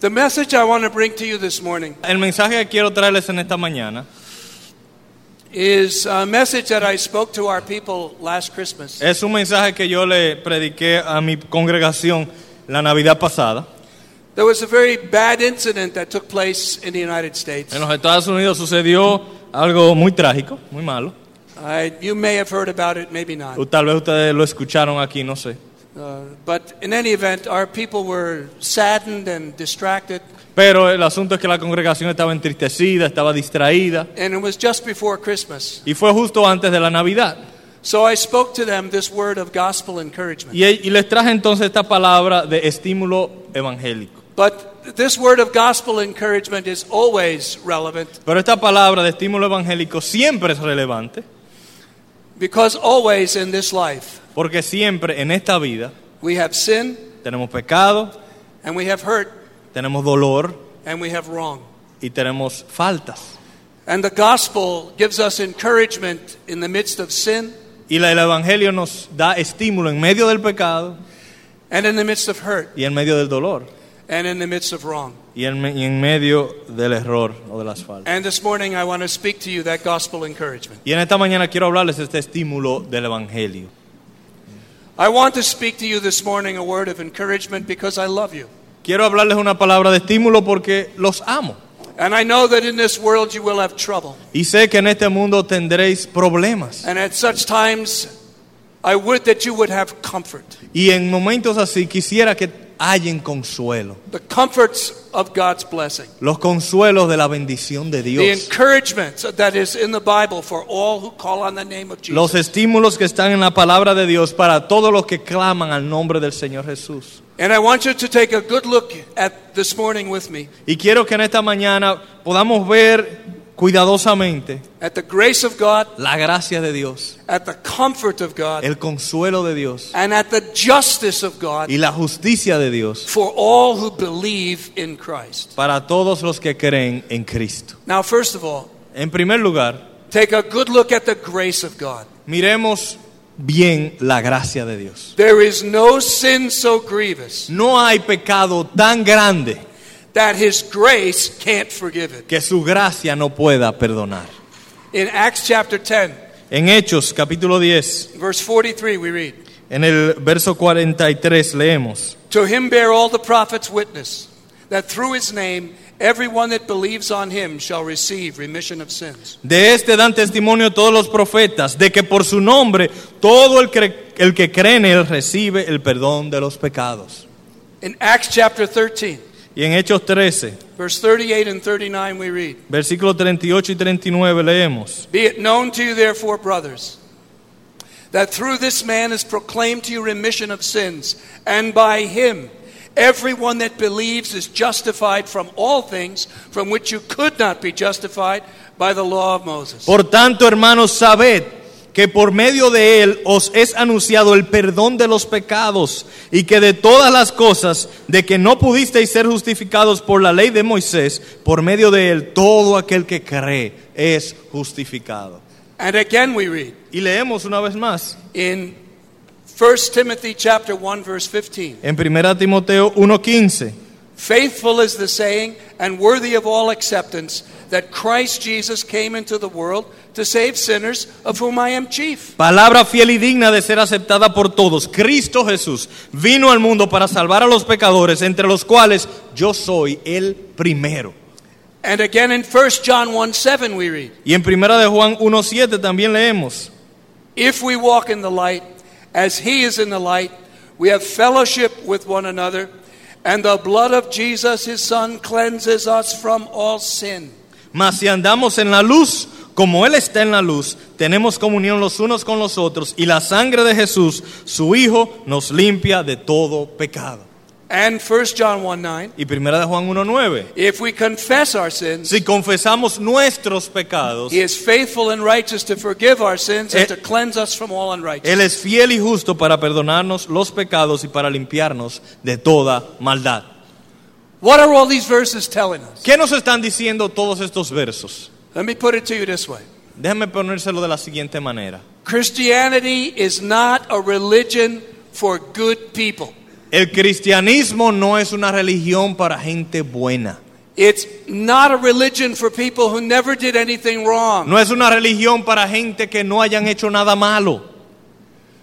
The message I want to bring to you this morning El mensaje que quiero traerles en esta mañana is a message that I spoke to our people last Christmas. es un mensaje que yo le prediqué a mi congregación la Navidad pasada. There was a very bad incident that took place in the United States. En los Estados Unidos sucedió algo muy trágico, muy malo. I, you may have heard about it, maybe not. O tal vez ustedes lo escucharon aquí, no sé. Uh, but in any event, our people were saddened and distracted, Pero el asunto es que la congregación estaba entristecida, estaba distraída. and it was just before Christmas. Y fue justo antes de la Navidad. So I spoke to them this word of gospel encouragement. Y, y les traje entonces esta palabra de estímulo evangélico. But this word of gospel encouragement is always relevant Pero esta palabra de estímulo evangélico siempre es relevante, because always in this life porque siempre en esta vida we have sin tenemos pecado, and we have hurt tenemos dolor and we have wrong. y tenemos faltas. And the gospel gives us encouragement in the midst of sin Y la- el evangelio nos da estímulo en medio del pecado and in the midst of hurt y en medio del dolor and in the midst of wrong. y en, y en medio del error o de las faltas. And this morning I want to speak to you that gospel encouragement. Y en esta mañana quiero hablarles este estímulo del evangelio. I want to speak to you this morning a word of encouragement because I love you. Quiero hablarles una palabra de estímulo porque los amo. And I know that in this world you will have trouble. Y sé que en este mundo tendréis problemas. And at such times, I would that you would have comfort. Y en momentos así quisiera que hallen consuelo. The comforts of God's blessing. Los consuelos de la bendición de The Dios. encouragement that is in the Bible for all who call on the name of Los Jesus. estímulos que están en la palabra de Dios para todos los que claman al nombre del Señor Jesús. And I want you to take a good look at this morning with me Y quiero que en esta mañana podamos ver cuidadosamente at the grace of God, la gracia de Dios, at the comfort of God, el consuelo de Dios and at the justice of God y la justicia de Dios for all who believe in Christ. para todos los que creen en Cristo. Now, first of all, En primer lugar, take a good look at the grace of God. miremos bien la gracia de Dios. There is no sin so grievous No hay pecado tan grande that His grace can't forgive it. que su gracia no pueda perdonar. In Acts chapter 10, En Hechos capítulo 10, verse 43, we read en el verso 43 leemos, To him bear all the prophets witness that through his name everyone that believes on him shall receive remission of sins. de este dan testimonio todos los profetas, de que por su nombre todo el, cre- el que cree en él recibe el perdón de los pecados. In Acts chapter 13, Y en Hechos 13, verse 38 and 39, we read versículos 38 y 39 leemos, Be it known to you, therefore, brothers, that through this man is proclaimed to you remission of sins, and by him everyone that believes is justified from all things from which you could not be justified by the law of Moses. Por tanto, hermanos, sabed que por medio de él os es anunciado el perdón de los pecados y que de todas las cosas de que no pudisteis ser justificados por la ley de Moisés, por medio de él todo aquel que cree es justificado. And again we read Y leemos una vez más in 1 Timothy chapter 1 verse 15. en 1 Timoteo 1:15. Faithful is the saying and worthy of all acceptance that Christ Jesus came into the world to save sinners of whom I am chief. Palabra fiel y digna de ser aceptada por todos. Cristo Jesús vino al mundo para salvar a los pecadores, entre los cuales yo soy el primero. And again in 1 John 1 7 we read, Y en primera de Juan 1.7 también leemos, If we walk in the light as he is in the light, we have fellowship with one another, and the blood of Jesus his son cleanses us from all sin. Mas si andamos en la luz, como Él está en la luz, tenemos comunión los unos con los otros, y la sangre de Jesús, su Hijo, nos limpia de todo pecado. And 1 John 1 9, Y primera de Juan 1.9, if we confess our sins, si confesamos nuestros pecados, he is faithful and righteous to forgive our sins and Eh, to cleanse us from all unrighteousness. Él es fiel y justo para perdonarnos los pecados y para limpiarnos de toda maldad. What are all these verses telling us? ¿Qué nos están diciendo todos estos versos? Let me put it to you this way Déjame ponérselo de la siguiente manera. Christianity is not a religion for good people. El cristianismo no es una religión para gente buena. It's not a religion for people who never did anything wrong. No es una religión para gente que no hayan hecho nada malo.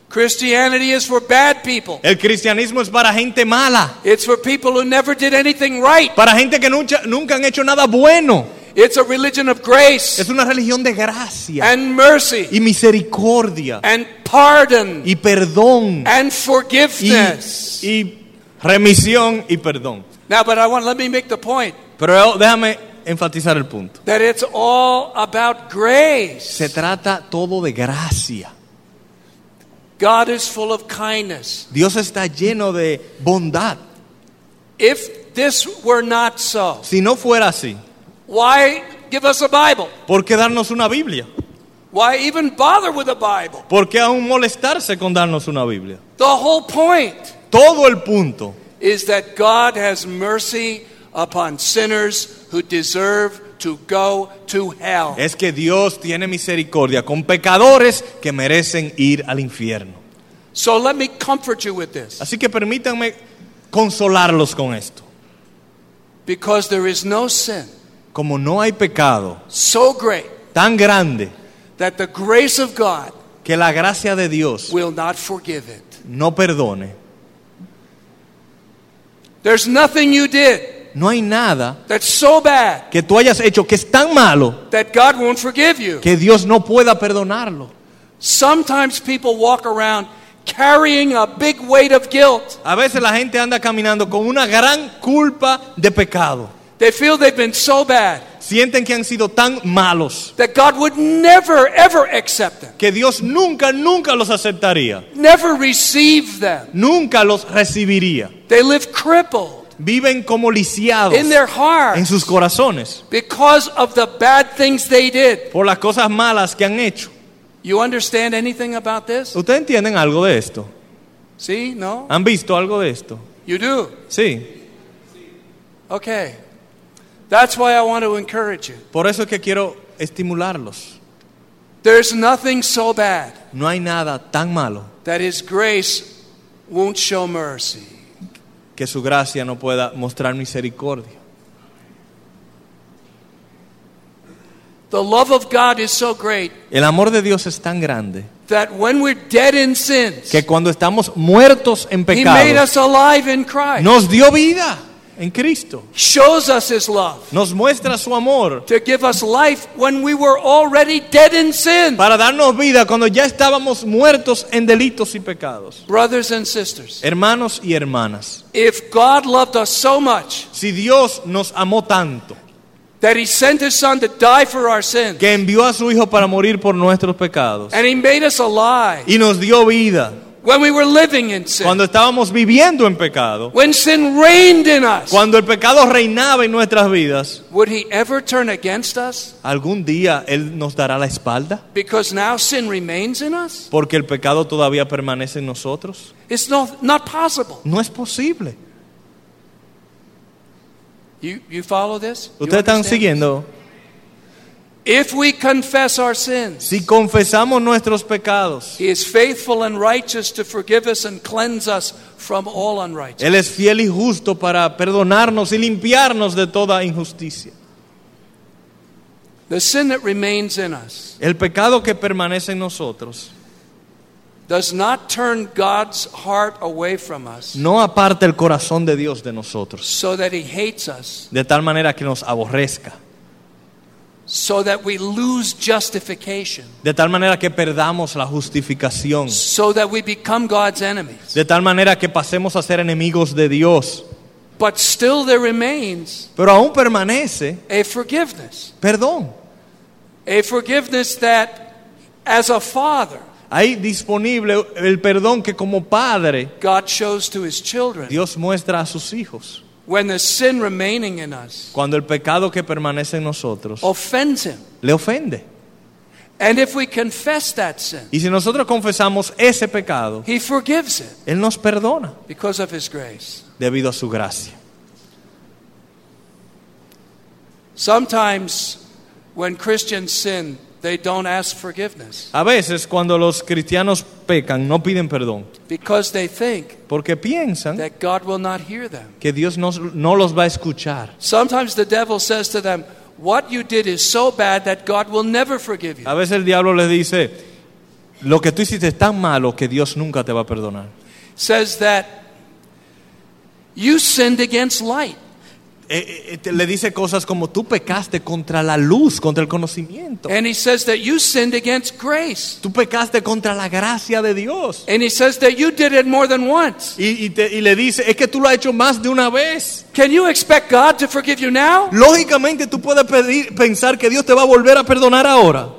Christianity is for bad people. El cristianismo es para gente mala, It's for people who never did anything right. para gente que nunca, nunca han hecho nada bueno. It's a religion of grace Es una religión de gracia and mercy y misericordia and pardon y perdón and y, forgiveness. y remisión y perdón. Now, but I want let me make the point Pero déjame enfatizar el punto. that it's all about grace. Se trata todo de gracia. God is full of kindness. Dios está lleno de bondad. If this were not so, Si no fuera así, why give us a Bible? ¿por qué darnos una Biblia? Why even bother with a Bible? ¿Por qué aún molestarse con darnos una Biblia? The whole point Todo el punto is that God has mercy upon sinners who deserve to go to hell. es que Dios tiene misericordia con pecadores que merecen ir al infierno. So let me comfort you with this. Así que permítanme consolarlos con esto. Because there is no sin Como no hay pecado so great tan grande that the grace of God que la gracia de Dios will not forgive it. no perdone, There's nothing you did no hay nada that's so bad que tú hayas hecho que es tan malo that God won't forgive you. que Dios no pueda perdonarlo. Sometimes people walk around carrying a big weight of guilt. A veces la gente anda caminando con una gran culpa de pecado. They feel they've been so bad Sienten que han sido tan malos that God would never, ever accept them, que Dios nunca, nunca los aceptaría. never receive them. Nunca los recibiría. They live crippled Viven como lisiados in their en hearts sus corazones because of the bad things they did. por las cosas malas que han hecho. You understand anything about this? ¿Ustedes entienden algo de esto? No? ¿Han visto algo de esto? You do? Sí. Okay. That's why I want to encourage you. Por eso es que quiero estimularlos. There's nothing so bad No hay nada tan malo that His grace won't show mercy. Que su gracia no pueda mostrar misericordia. The love of God is so great El amor de Dios es tan grande that when we're dead in sins, que cuando estamos muertos en He made pecado, us alive in Christ. nos dio vida en Cristo. Shows us His love Nos muestra su amor to give us life when we were already dead in sin. para darnos vida cuando ya estábamos muertos en delitos y pecados. Brothers and sisters, Hermanos y hermanas, if God loved us so much si Dios nos amó tanto that He sent His Son to die for our sins, que envió a su Hijo para morir por nuestros pecados and He made us alive y nos dio vida when we were living in sin, cuando estábamos viviendo en pecado, when sin reigned in us, cuando el pecado reinaba en nuestras vidas, would He ever turn against us algún día Él nos dará la espalda because now sin remains in us? porque el pecado todavía permanece en nosotros. It's no, not possible. No es posible. You, you follow this? ¿Ustedes están siguiendo? this? If we confess our sins, Si confesamos nuestros pecados, He is faithful and righteous to forgive us and cleanse us from all unrighteousness. Él es fiel y justo para perdonarnos y limpiarnos de toda injusticia. The sin that remains in us El pecado que permanece en nosotros does not turn God's heart away from us no aparta el corazón de Dios de nosotros, so that He hates us, de tal manera que nos aborrezca, so that we lose justification, de tal manera que perdamos la justificación, so that we become God's enemies. de tal manera que pasemos a ser enemigos de Dios. But still there remains Pero aún permanece a forgiveness. perdón. A forgiveness that, as a father, Hay disponible el perdón que como padre God shows to His children Dios muestra a sus hijos. When the sin remaining in us Cuando el pecado que permanece en nosotros offends Him. le ofende. And if we confess that sin, Y si nosotros confesamos ese pecado, He forgives it Él nos perdona because of His grace. debido a su gracia. Sometimes when Christians sin, they don't ask forgiveness A veces cuando los cristianos pecan no piden perdón because they think porque piensan that God will not hear them. que Dios no, no los va a escuchar. Sometimes the devil says to them, What you did is so bad that God will never forgive you. A veces el diablo les dice, lo que tú hiciste es tan malo que Dios nunca te va a perdonar. Says that you sinned against light. Eh, eh, te- le dice cosas como tú pecaste contra la luz, contra el conocimiento. And he says that you sinned against grace. Tú pecaste contra la gracia de Dios. And he says that you did it more than once. Y, y te- y le dice, es que tú lo has hecho más de una vez. Can you expect God to forgive you now? Lógicamente tú puedes pedir, pensar que Dios te va a volver a perdonar ahora.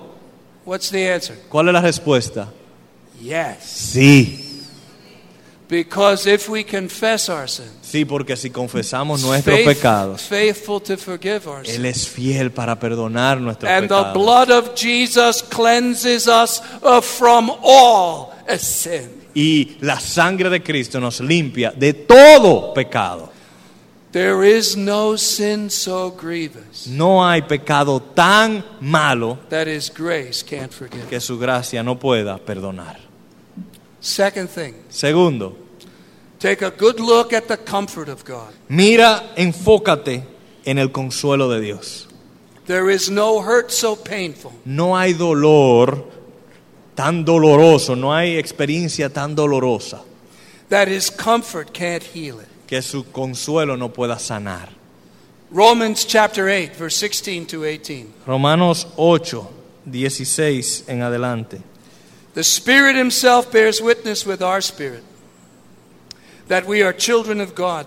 What's the answer? ¿Cuál es la respuesta? Yes. Sí. Because if we confess our sins, Sí, porque si confesamos nuestros faith- pecados, faithful to forgive our Él es fiel para perdonar nuestros And the pecados. blood of Jesus cleanses us uh, from all sin. Y la sangre de Cristo nos limpia de todo pecado. There is no sin so grievous No hay pecado tan malo that His grace can't forgive. que su gracia no pueda perdonar. Second thing, Segundo, take a good look at the comfort of God. mira, enfócate en el consuelo de Dios. There is no hurt so painful No hay dolor tan doloroso, no hay experiencia tan dolorosa that His comfort can't heal it. que su consuelo no pueda sanar. Romans chapter 8, verse 16 to 18. Romanos 8, 16 en adelante. The Spirit Himself bears witness with our spirit that we are children of God.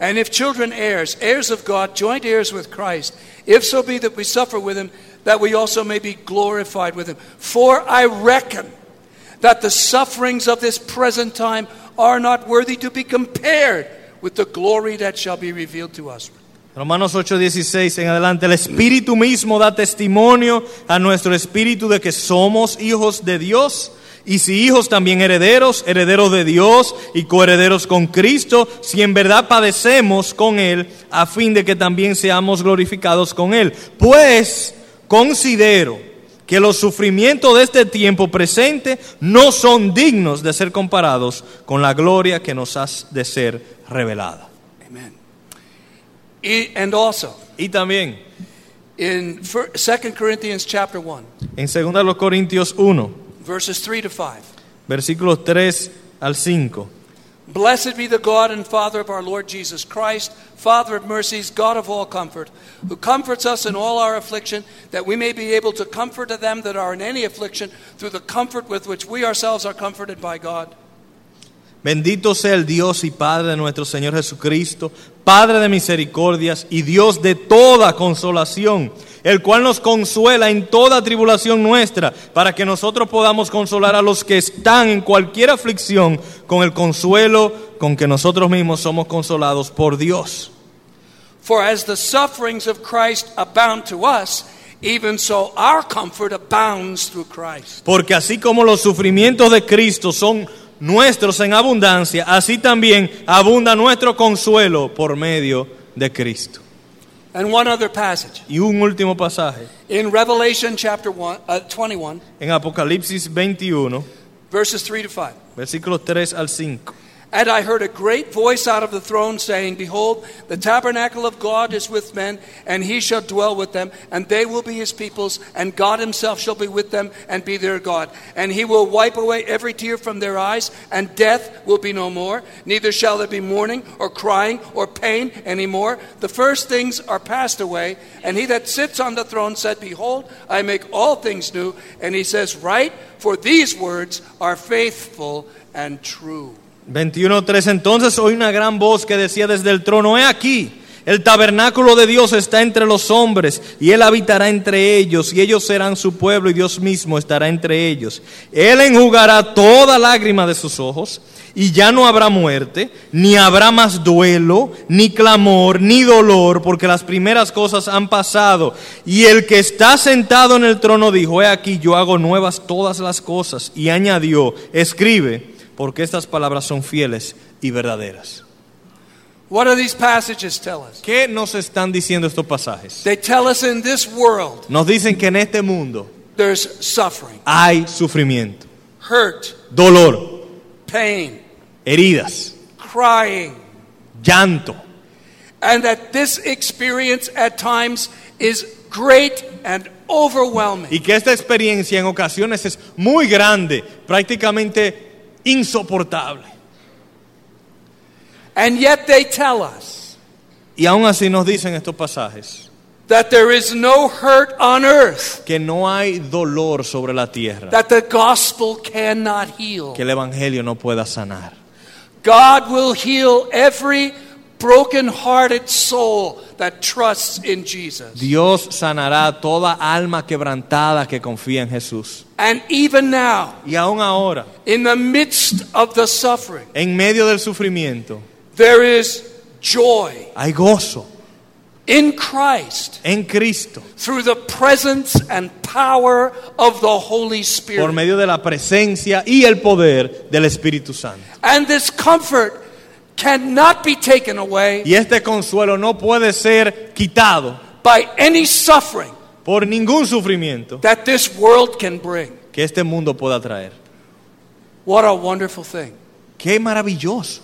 And if children, heirs, heirs of God, joint heirs with Christ, if so be that we suffer with Him, that we also may be glorified with Him. For I reckon that the sufferings of this present time are not worthy to be compared with the glory that shall be revealed to us. Romanos 8:16 en adelante, el Espíritu mismo da testimonio a nuestro espíritu de que somos hijos de Dios. Y si hijos también herederos, herederos de Dios y coherederos con Cristo, si en verdad padecemos con Él, a fin de que también seamos glorificados con Él. Pues considero que los sufrimientos de este tiempo presente no son dignos de ser comparados con la gloria que nos ha de ser revelada. Amen. E- And also, Y también in 2 Corinthians chapter 1, En 2 los Corintios 1, verses 3 to 5. versículos 3 al 5. Blessed be the God and Father of our Lord Jesus Christ, Father of mercies, God of all comfort, who comforts us in all our affliction, that we may be able to comfort them that are in any affliction through the comfort with which we ourselves are comforted by God. Bendito sea el Dios y Padre de nuestro Señor Jesucristo, Padre de misericordias y Dios de toda consolación, el cual nos consuela en toda tribulación nuestra, para que nosotros podamos consolar a los que están en cualquier aflicción con el consuelo con que nosotros mismos somos consolados por Dios. For as the sufferings of Christ abound to us, even so our comfort abounds through Christ. Porque así como los sufrimientos de Cristo son nuestros en abundancia, así también abunda nuestro consuelo por medio de Cristo. And one other passage. Y un último pasaje, In Revelation chapter one, uh, 21, en Apocalipsis 21, verses 3 to 5. versículos 3 al 5. And I heard a great voice out of the throne saying, Behold, the tabernacle of God is with men, and he shall dwell with them, and they will be his peoples, and God himself shall be with them and be their God. And he will wipe away every tear from their eyes, and death will be no more, neither shall there be mourning or crying or pain any more. The first things are passed away. And he that sits on the throne said, Behold, I make all things new. And he says, Write, for these words are faithful and true. 21.3 Entonces oí una gran voz que decía desde el trono, he aquí, el tabernáculo de Dios está entre los hombres, y Él habitará entre ellos, y ellos serán su pueblo, y Dios mismo estará entre ellos. Él enjugará toda lágrima de sus ojos, y ya no habrá muerte, ni habrá más duelo, ni clamor, ni dolor, porque las primeras cosas han pasado. Y el que está sentado en el trono dijo, he aquí, yo hago nuevas todas las cosas, y añadió, escribe, porque estas palabras son fieles y verdaderas. What do these passages tell us? ¿Qué nos están diciendo estos pasajes? They tell us in this world Nos dicen que en este mundo there's suffering, hay sufrimiento, hurt, dolor, pain, heridas, crying, llanto. and that this experience at times is great and overwhelming. Y que esta experiencia en ocasiones es muy grande, prácticamente insoportable. And yet they tell us Y aún así nos dicen estos pasajes that there is no hurt on earth que no hay dolor sobre la tierra, that the gospel cannot heal. que el Evangelio no pueda sanar. God will heal every broken-hearted soul that trusts in Jesus. Dios sanará toda alma quebrantada que confía en Jesús. And even now, Y aún ahora, in the midst of the suffering, en medio del sufrimiento, there is joy hay gozo in Christ en Cristo through the presence and power of the Holy Spirit, por medio de la presencia y el poder del Espíritu Santo. And this comfort cannot be taken away Y este consuelo no puede ser quitado by any suffering por ningún sufrimiento that this world can bring. que este mundo pueda traer. What a wonderful thing. Qué maravilloso.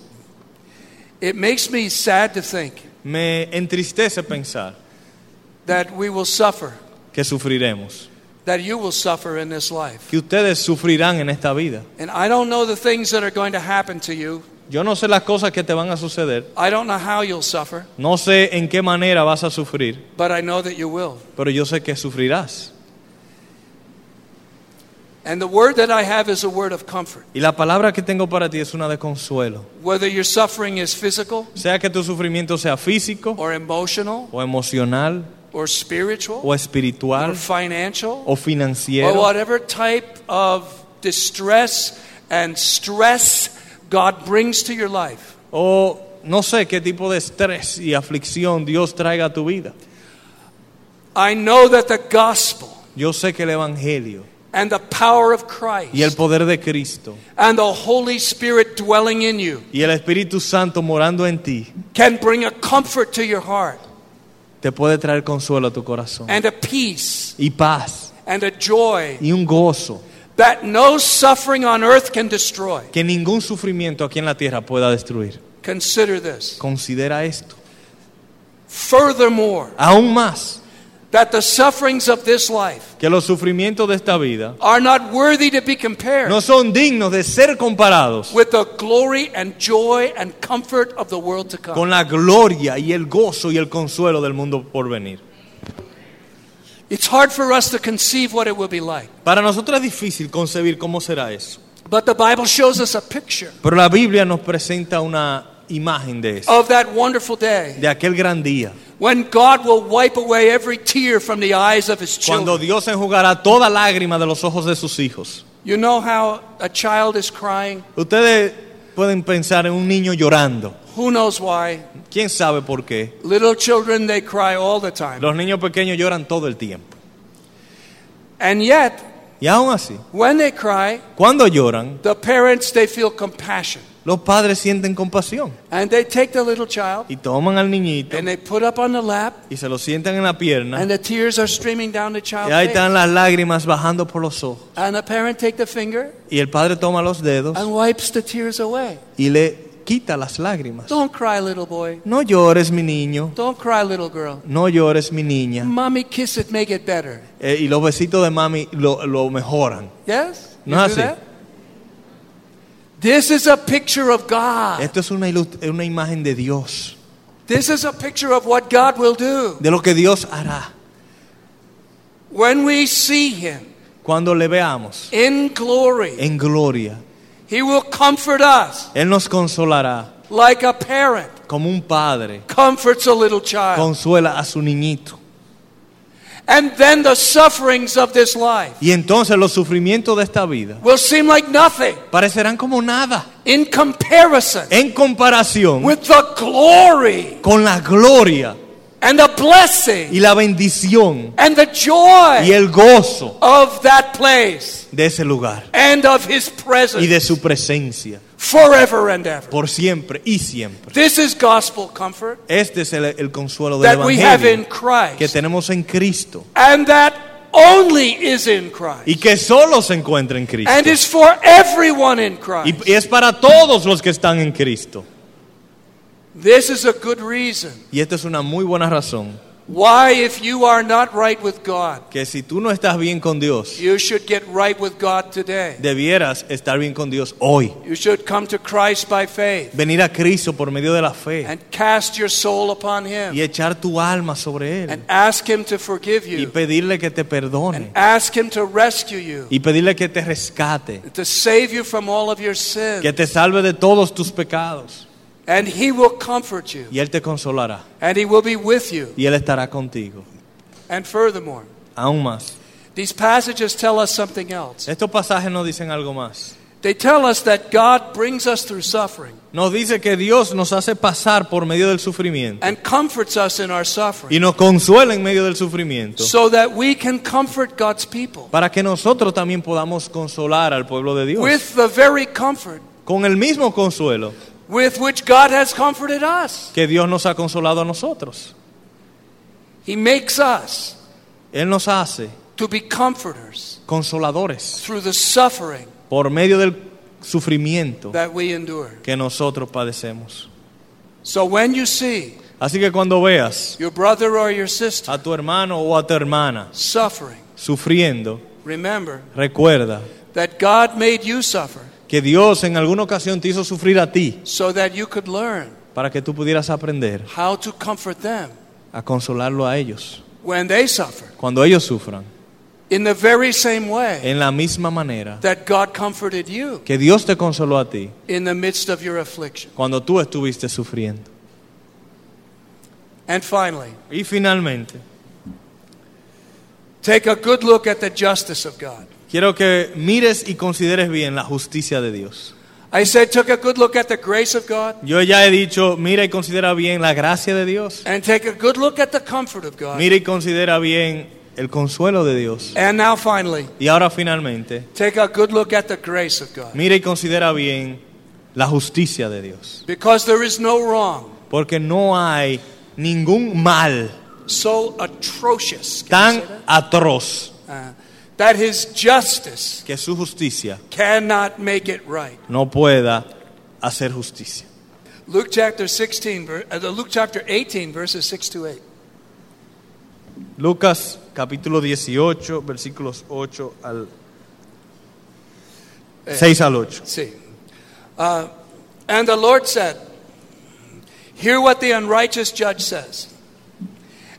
It makes me sad to think Me entristece pensar that we will suffer, que sufriremos, that you will suffer in this life. que ustedes sufrirán en esta vida. And I don't know the things that are going to happen to you. Yo no sé las cosas que te van a suceder, I don't know how you'll suffer, no sé en qué manera vas a sufrir, but I know that you will. pero yo sé que sufrirás. And the word that I have is a word of comfort. Y la palabra que tengo para ti es una de consuelo. Whether your suffering is physical Sea que tu sufrimiento sea físico or emotional o emocional or spiritual o or espiritual financial o or financiero whatever type of distress and stress God brings to your life. o no sé qué tipo de estrés y aflicción Dios traiga a tu vida. I know that the gospel Yo sé que el Evangelio and the power of Christ y el poder de Cristo and the Holy Spirit dwelling in you y el Espíritu Santo morando en ti can bring a comfort to your heart te puede traer consuelo a tu corazón and a peace y paz and a joy y un gozo that no suffering on earth can destroy. que ningún sufrimiento aquí en la tierra pueda destruir. Consider this. Considera esto. Furthermore, Aún más that the sufferings of this life que los sufrimientos de esta vida are not worthy to be compared no son dignos de ser comparados with the glory and joy and comfort of the world to come. con la gloria y el gozo y el consuelo del mundo por venir. It's hard for us to conceive what it will be like. Para nosotros es difícil concebir cómo será eso. But the Bible shows us a picture Pero la Biblia nos presenta una imagen de eso, of that wonderful day de aquel gran día, when God will wipe away every tear from the eyes of his cuando children. Dios enjugará toda lágrima de los ojos de sus hijos. You know how a child is crying? Ustedes pueden pensar en un niño llorando. Who knows why? ¿Quién sabe por qué? Little children, they cry all the time. Los niños pequeños lloran todo el tiempo. And yet, Y aún así, when they cry, cuando lloran, the parents, they feel compassion. los padres sienten compasión And they take the little child y toman al niñito and they put up on the lap, y se lo sientan en la pierna and the tears are streaming down the y child's ahí face. están las lágrimas bajando por los ojos. And the parent take the finger Y el padre toma los dedos and wipes the tears away. y le quita las lágrimas. Don't cry, little boy. No llores, mi niño. Don't cry, little girl. No llores, mi niña. Mommy kiss it, make it better. Eh, y los besitos de mami lo, lo mejoran. Yes? You No do así. that? This is a picture of God. Esto es una, una imagen de Dios, This is a picture of what God will do. de lo que Dios hará. When we see Him Cuando le veamos in glory, en gloria, He will comfort us Él nos consolará like a parent como un padre comforts a little child. consuela a su niñito. And then the sufferings of this life Y entonces los sufrimientos de esta vida will seem like nothing parecerán como nada in comparison en comparación with the glory con la gloria and the blessing y la bendición and the y joy el gozo of that place de ese lugar and of His y de presence su presencia forever and ever. por siempre y siempre. This is gospel comfort Este es el, el consuelo del that we have in Evangelio que Christ. tenemos en Cristo And that only is in Christ y que solo se encuentra en Cristo. and is for everyone in Christ. Y, y es para todos los que están en Cristo. This is a good reason Y esta es una muy buena razón. why, if you are not right with God, Que si tú no estás bien con Dios, you should get right with God today. debieras estar bien con Dios hoy. You should come to Christ by faith Venir a Cristo por medio de la fe and cast your soul upon y Him echar tu alma sobre Él and ask Him to forgive y you pedirle que te and perdone ask Him to rescue you, y pedirle que te rescate, to save you from all of your sins. que te salve de todos tus pecados And He will comfort you y Él te consolará and He will be with you. y Él estará contigo. And furthermore, Aún más. these passages tell us something else. Estos pasajes nos dicen algo más. They tell us that God brings us through suffering Nos dice que Dios nos hace pasar por medio del sufrimiento and comforts us in our y suffering nos consuela en medio del sufrimiento so that we can comfort God's people para que nosotros también podamos consolar al pueblo de Dios with the very comfort con el mismo consuelo with which God has comforted us. que Dios nos ha consolado a nosotros. He makes us Él nos hace to be comforters consoladores through the suffering por medio del sufrimiento that we endure. que nosotros padecemos. So when you see Así que cuando veas your brother or your sister a tu hermano o a tu hermana suffering, sufriendo, remember recuerda that God made you suffer que Dios en alguna ocasión te hizo sufrir a ti so that you could learn para que tú pudieras aprender how to comfort them a consolarlo a ellos when they suffer cuando ellos sufran. in the very same way En la misma manera that God comforted you que Dios te consoló a ti in the midst of your affliction. cuando tú estuviste sufriendo. And finally, Y finalmente, take a good look at the justice of God. Quiero que mires y consideres bien la justicia de Dios. I said, took a good look at the grace of God Yo ya he dicho, mira y considera bien la gracia de Dios. and take a good look at the comfort of God. Mira y considera bien el consuelo de Dios. And now, finally, Y ahora finalmente, take a good look at the grace of God. mira y considera bien la justicia de Dios. Because there is no wrong Porque no hay ningún mal so atrocious tan atroz Uh, that his justice que su justicia cannot make it right. no pueda hacer justicia. Luke chapter 16, ver- uh, Luke chapter 18, verses 6 to 8. Lucas capítulo 18, versículos 8 al 6 al 8. See. Uh, and the Lord said, Hear what the unrighteous judge says.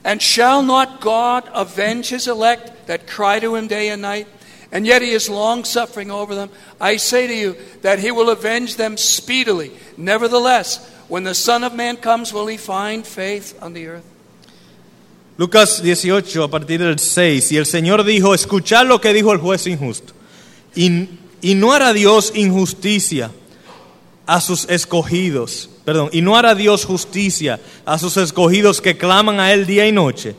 And shall not God avenge his elect that cry to him day and night? And yet he is long suffering over them. I say to you that he will avenge them speedily. Nevertheless, when the Son of Man comes, will he find faith on the earth? Lucas 18 a partir del 6. Y el Señor dijo, escuchad lo que dijo el juez injusto. Y, y no hará Dios injusticia a sus escogidos. Perdón, y no hará Dios justicia a sus escogidos que claman a Él día y noche.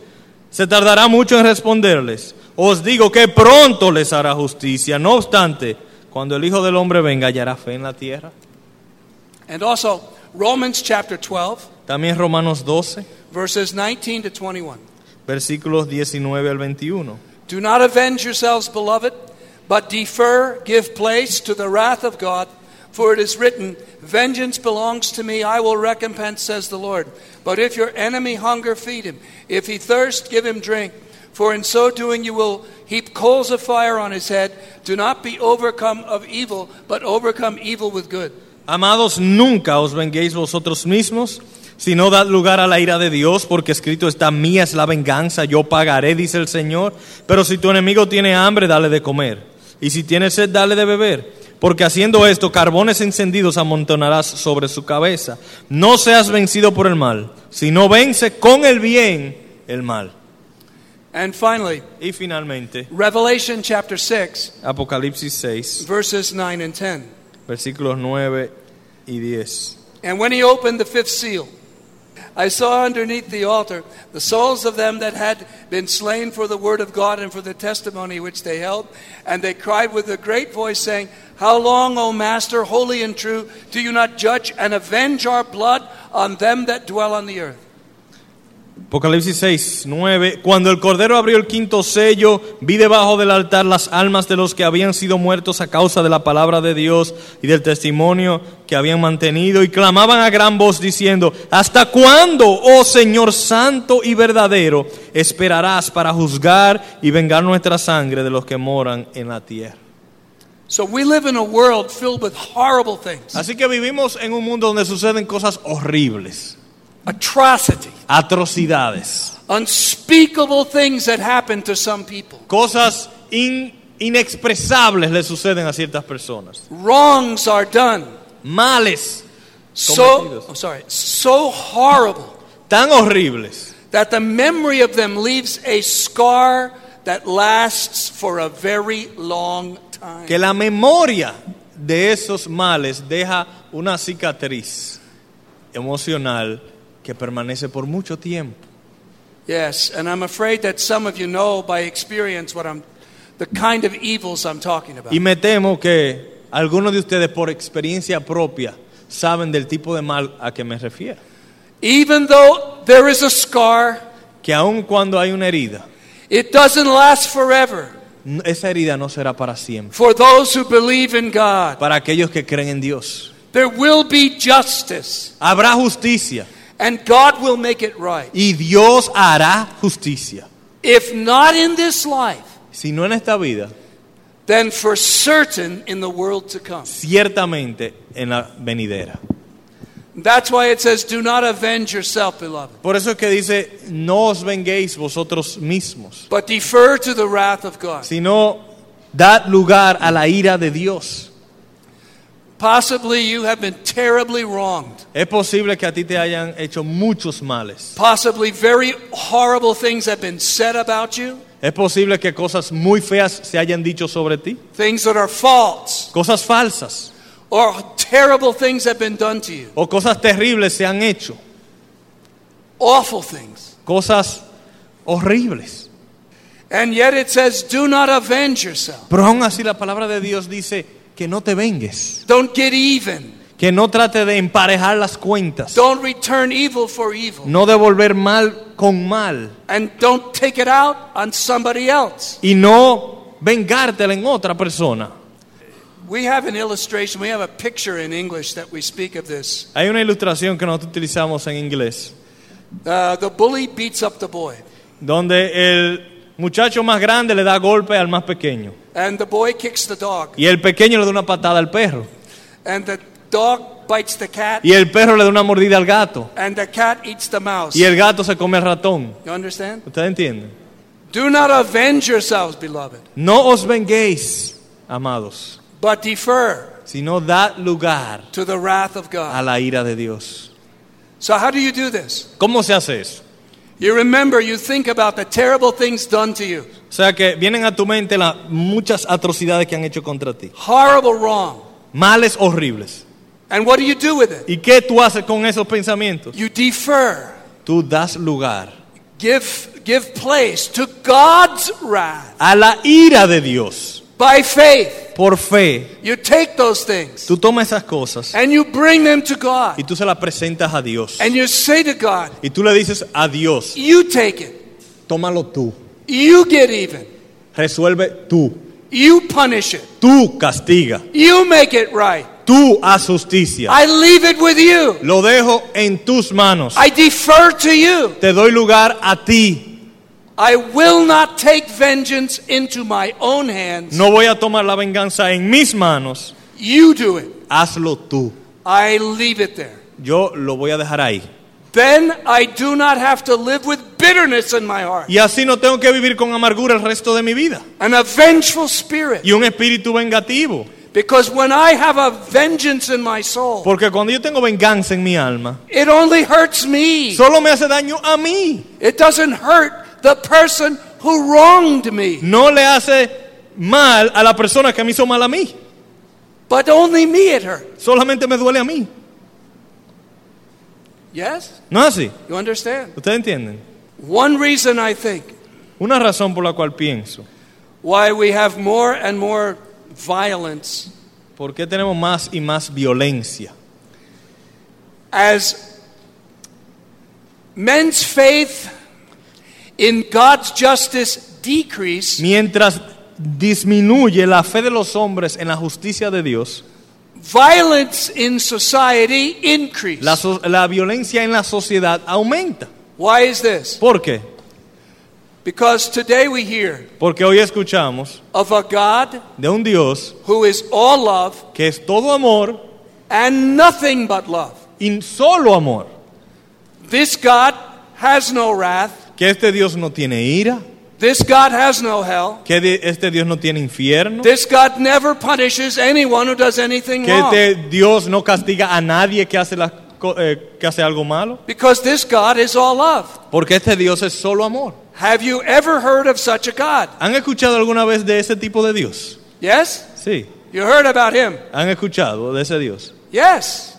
Se tardará mucho en responderles. Os digo que pronto les hará justicia. No obstante, cuando el Hijo del Hombre venga, hallará fe en la tierra. And also, Romans chapter 12, También Romanos 12, verses 19 to 21. versículos 19 al 21. Do not avenge yourselves, beloved, but defer, give place to the wrath of God. For it is written, Vengeance belongs to me, I will recompense, says the Lord. But if your enemy hunger, feed him. If he thirst, give him drink. For in so doing you will heap coals of fire on his head. Do not be overcome of evil, but overcome evil with good. Amados, nunca os venguéis vosotros mismos, sino dad lugar a la ira de Dios, porque escrito está, mía es la venganza, yo pagaré, dice el Señor. Pero si tu enemigo tiene hambre, dale de comer. Y si tiene sed, dale de beber. Porque haciendo esto, carbones encendidos amontonarás sobre su cabeza. No seas vencido por el mal, sino vence con el bien el mal. And finally, Y finalmente, Revelation chapter 6, Apocalipsis 6, verses 9 and 10. versículos 9 y 10. And when he opened the fifth seal, I saw underneath the altar the souls of them that had been slain for the word of God and for the testimony which they held. And they cried with a great voice, saying, How long, O Master, holy and true, do you not judge and avenge our blood on them that dwell on the earth? Apocalipsis 6, 9. Cuando el Cordero abrió el quinto sello, vi debajo del altar las almas de los que habían sido muertos a causa de la palabra de Dios y del testimonio que habían mantenido y clamaban a gran voz diciendo, ¿hasta cuándo, oh Señor santo y verdadero, esperarás para juzgar y vengar nuestra sangre de los que moran en la tierra? So we live in a world filled with horrible things, Así que vivimos en un mundo donde suceden cosas horribles, atrocity, atrocidades. unspeakable things that happen to some people, Cosas in- inexpresables le suceden a ciertas personas. wrongs are done. Males So. I'm sorry, so horrible tan horribles that the memory of them leaves a scar that lasts for a very long time. que la memoria de esos males deja una cicatriz emocional que permanece por mucho tiempo. Yes, and I'm afraid that some of you know by experience what I'm, the kind of evils I'm talking about. Y me temo que algunos de ustedes por experiencia propia saben del tipo de mal a que me refiero. Even though there is a scar, Que aun cuando hay una herida, it doesn't last forever esa herida no será para siempre. for those who believe in God. Para aquellos que creen en Dios. There will be justice, Habrá justicia and God will make it right. y Dios hará justicia. If not in this life, Si no en esta vida, then for certain in the world to come. ciertamente en la venidera. That's why it says, Do not avenge yourself, beloved, Por eso es que dice, no os venguéis vosotros mismos, but defer to the wrath of God. sino dad lugar a la ira de Dios. Possibly you have been terribly wronged. Es posible que a ti te hayan hecho muchos males. Possibly very horrible things have been said about you, Es posible que cosas muy feas se hayan dicho sobre ti, things that are false, cosas falsas or terrible things have been done to you, o cosas terribles se han hecho, awful things. cosas horribles. And yet it says, Do not avenge yourself. Pero aún así la palabra de Dios dice que no te vengues, Don't get even. que no trate de emparejar las cuentas, Don't return evil for evil. no devolver mal con mal And don't take it out on somebody else. y no vengártela en otra persona. We have an illustration, we have a picture in English that we speak of this. Hay una ilustración que nosotros utilizamos en inglés, Uh, the bully beats up the boy, donde el muchacho más grande le da golpe al más pequeño and the boy kicks the dog, y el pequeño le da una patada al perro and the dog bites the cat, y el perro le da una mordida al gato and the cat eats the mouse. y el gato se come el ratón. You understand? ¿Ustedes entienden? Do not avenge yourselves, beloved, No os venguéis, amados, but defer sino dad lugar to the wrath of a God. la ira de Dios. So, how do you do this? ¿Cómo se hace eso? You remember, you think about the terrible things done to you, O sea que vienen a tu mente las muchas atrocidades que han hecho contra ti. horrible wrong. Males horribles. And what do you do with it? ¿Y qué tú haces con esos pensamientos? You defer, Tú das lugar give, give place to God's wrath a la ira de Dios by faith. por fe. You take those things Tú tomas esas cosas and you bring them to y God. tú se las presentas a Dios. And you say to God, Y tú le dices a Dios, You take it. tómalo tú, You get even. resuelve tú, You punish it. tú castiga, You make it right. tú haz justicia. I leave it with you. Lo dejo en tus manos. I defer to you. Te doy lugar a ti. I will not take vengeance into my own hands. No voy a tomar la venganza en mis manos. You do it. Hazlo tú. I leave it there. Yo lo voy a dejar ahí. Then I do not have to live with bitterness in my heart, Y así no tengo que vivir con amargura el resto de mi vida. an a vengeful spirit. Y un espíritu vengativo. Because when I have a vengeance in my soul, Porque cuando yo tengo venganza en mi alma, it only hurts me. solo me hace daño a mí. It doesn't hurt the person who wronged me, No le hace mal a la persona que me hizo mal a mí. but only me it hurt. Solamente me duele a mí. Yes? ¿No es así? You understand? ¿Ustedes entienden? One reason I think Una razón por la cual pienso. why we have more and more violence ¿Por qué tenemos más y más violencia? as men's faith in God's justice decrease, Mientras disminuye la fe de los hombres en la justicia de Dios, violence in society increase. la, so- la violencia en la sociedad aumenta. Why is this? ¿Por qué? Because today we hear Porque hoy escuchamos of a God de un Dios who is all love que es todo amor and nothing but love. y solo amor. This God has no wrath. Que este Dios no tiene ira, This God has no hell. que este Dios no tiene infierno, This God never punishes anyone who does anything que wrong. este Dios no castiga a nadie que hace, las eh, que hace algo malo. Because this God is all love. Porque este Dios es solo amor. Have you ever heard of such a God? ¿Han escuchado alguna vez de ese tipo de Dios? Yes? Sí. You heard about him? ¿Han escuchado de ese Dios? Yes.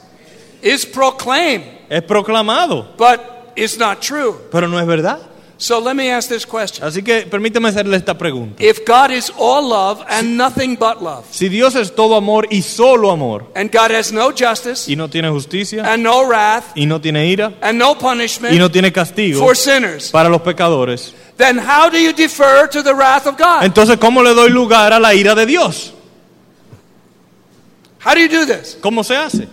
Is proclaimed, Es proclamado, but is not true. pero no es verdad. So let me ask this question. Así que permíteme hacerle esta pregunta. If God is all love and nothing but love, Si Dios es todo amor y solo amor, and God has no justice y no tiene justicia, and no wrath y no tiene ira, and no y no punishment tiene castigo for sinners, para los pecadores, then how do you defer to the wrath of God? entonces ¿cómo le doy lugar a la ira de Dios? How do you do this? ¿Cómo se hace?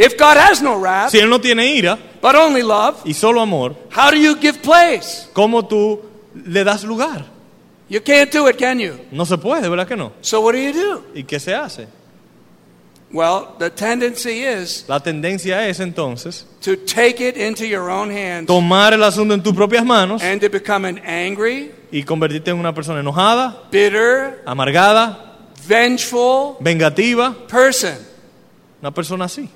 If God has no wrath Si Él no tiene ira but only love, y solo amor, how do you give place? ¿cómo tú le das lugar? You can't do it, can you? No se puede, ¿verdad que no? So what do you do? ¿Y qué se hace? Well, the tendency is La tendencia es entonces to take it into your own hands tomar el asunto en tus propias manos and to become an angry, y convertirte en una persona enojada, bitter, amargada, vengeful vengativa, person. una persona así.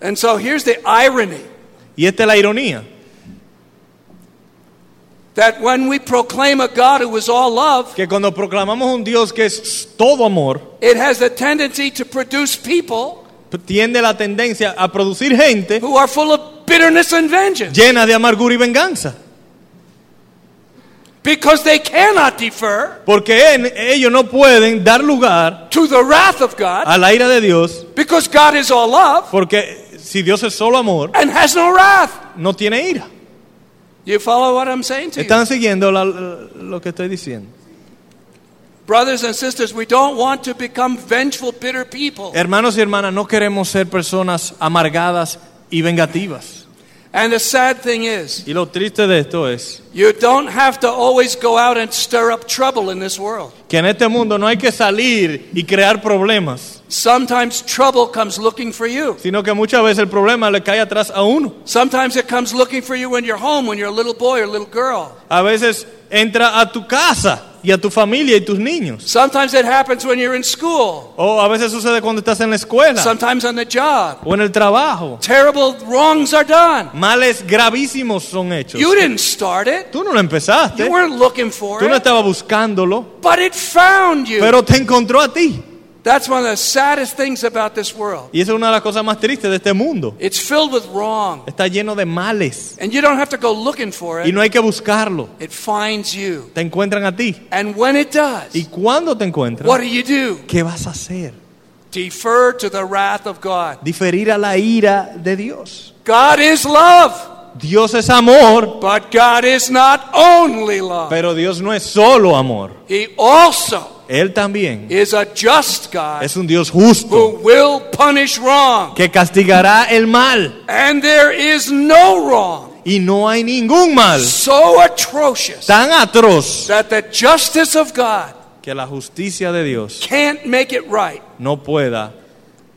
And so here's the irony. Y esta es la ironía, that when we proclaim a God who is all love, que cuando proclamamos un Dios que es todo amor, it has a tendency to produce people tiende la tendencia a producir gente who are full of bitterness and vengeance. llena de amargura y venganza. Because they cannot defer Porque en- ellos no pueden dar lugar to the wrath of God a la ira de Dios, because God is all love porque si Dios es solo amor, and has no wrath. no tiene ira. You follow what I'm saying to you? Están siguiendo la- lo que estoy diciendo. Brothers and sisters, we don't want to become vengeful, bitter people. Hermanos y hermanas, no queremos ser personas amargadas y vengativas. And the sad thing is, Y lo triste de esto es you don't have to always go out and stir up trouble in this world. que en este mundo no hay que salir y crear problemas, Sometimes trouble comes looking for you. sino que muchas veces el problema le cae atrás a uno. Sometimes it comes looking for you when you're home, when you're a little boy or little girl. A veces entra a tu casa y a tu familia y tus niños. Sometimes it happens when you're in school. O a veces sucede cuando estás en la escuela Sometimes on the job. o en el trabajo. Terrible wrongs are done. Males gravísimos son hechos. You didn't start it. Tú no lo empezaste. You weren't looking for Tú no it. estabas buscándolo, But it found you. pero te encontró a ti. That's one of the saddest things about this world. Y esa es una de las cosas más tristes de este mundo. It's filled with wrong. Está lleno de males And you don't have to go looking for y it. no hay que buscarlo. It finds you. Te encuentran a ti. And when it does, ¿Y cuándo te encuentran? what do you do? ¿Qué vas a hacer? Defer to the wrath of God. Diferir a la ira de Dios. God is love, Dios es amor, but God is not only love. pero Dios no es solo amor. He also Él también is a just God es un Dios justo who will punish wrong. que castigará el mal. And there is no wrong Y no hay ningún mal so atrocious tan atroz that the justice of God que la justicia de Dios can't make it right no pueda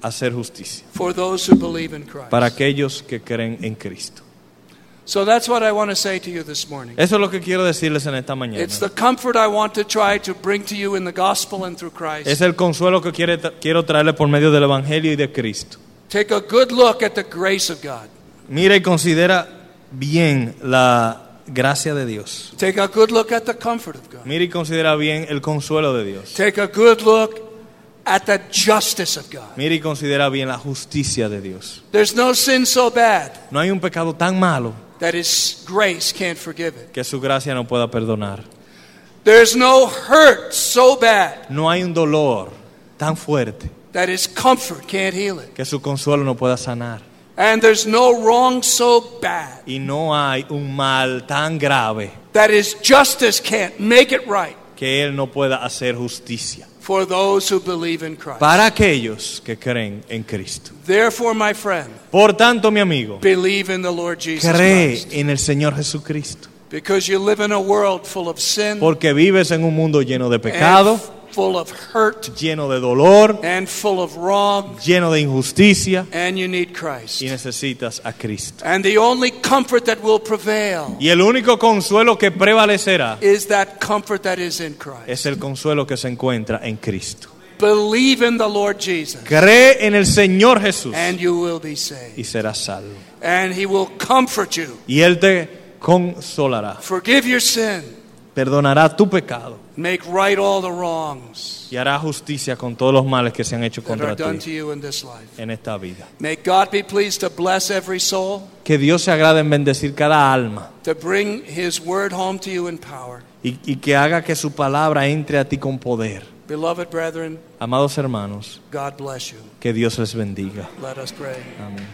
hacer justicia for those who believe in Christ. para aquellos que creen en Cristo. So that's what I want to say to you this morning. Eso es lo que quiero decirles en esta mañana. It's the comfort I want to try to bring to you in the gospel and through Christ. Es el consuelo que quiere- quiero traerle por medio del Evangelio y de Cristo. Take a good look at the grace of God. Mira y considera bien la gracia de Dios. Take a good look at the comfort of God. Mira y considera bien el consuelo de Dios. Take a good look at the justice of God. Mira y considera bien la justicia de Dios. There's no sin so bad No hay un pecado tan malo that His grace can't forgive it. que su gracia no pueda perdonar. There's no hurt so bad No hay un dolor tan fuerte that His comfort can't heal it. que su consuelo no pueda sanar. And there's no wrong so bad Y no hay un mal tan grave that his justice can't make it right que Él no pueda hacer justicia for those who believe in Christ. para aquellos que creen en Cristo. Therefore, my friend, Por tanto, mi amigo, believe in the Lord Jesus cree Christ. en el Señor Jesucristo. Because you live in a world full of sin Porque vives en un mundo lleno de pecado, full of hurt lleno de dolor, and full of wrong, lleno de injusticia and you need Christ. y necesitas a Cristo. And the only comfort that will prevail Y el único consuelo que prevalecerá is that comfort that is in Christ. es el consuelo que se encuentra en Cristo. Believe in the Lord Jesus, Cree en el Señor Jesús and you will be saved. y serás salvo. And He will comfort you, Y Él te consolará, forgive your sin, perdonará tu pecado make right all the wrongs y hará justicia con todos los males que se han hecho that are contra done to ti you in this life. en esta vida. May God be pleased to bless every soul, Que Dios se agrade en bendecir cada alma to bring His word home to you in power. y, y que haga que su palabra entre a ti con poder. Beloved brethren, Amados hermanos, God bless you. que Dios les bendiga. Let us pray. Amén.